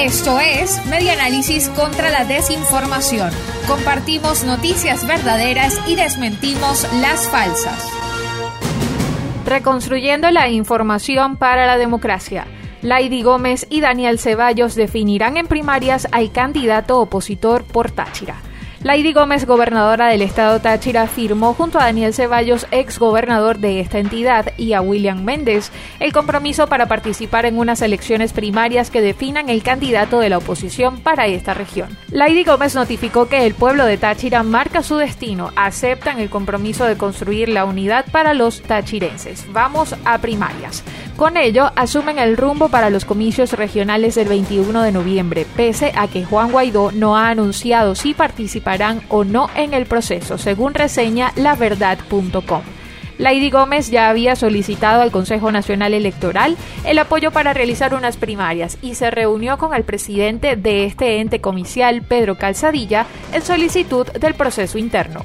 Esto es Media Análisis contra la Desinformación. Compartimos noticias verdaderas y desmentimos las falsas. Reconstruyendo la información para la democracia. Laidy Gómez y Daniel Ceballos definirán en primarias al candidato opositor por Táchira. Lady Gómez, gobernadora del estado Táchira, firmó junto a Daniel Ceballos, ex gobernador de esta entidad, y a William Méndez, el compromiso para participar en unas elecciones primarias que definan el candidato de la oposición para esta región. Lady Gómez notificó que el pueblo de Táchira marca su destino, aceptan el compromiso de construir la unidad para los tachirenses. Vamos a primarias. Con ello, asumen el rumbo para los comicios regionales del 21 de noviembre, pese a que Juan Guaidó no ha anunciado si participarán o no en el proceso, según reseña laverdad.com. Lady Gómez ya había solicitado al Consejo Nacional Electoral el apoyo para realizar unas primarias y se reunió con el presidente de este ente comicial, Pedro Calzadilla, en solicitud del proceso interno.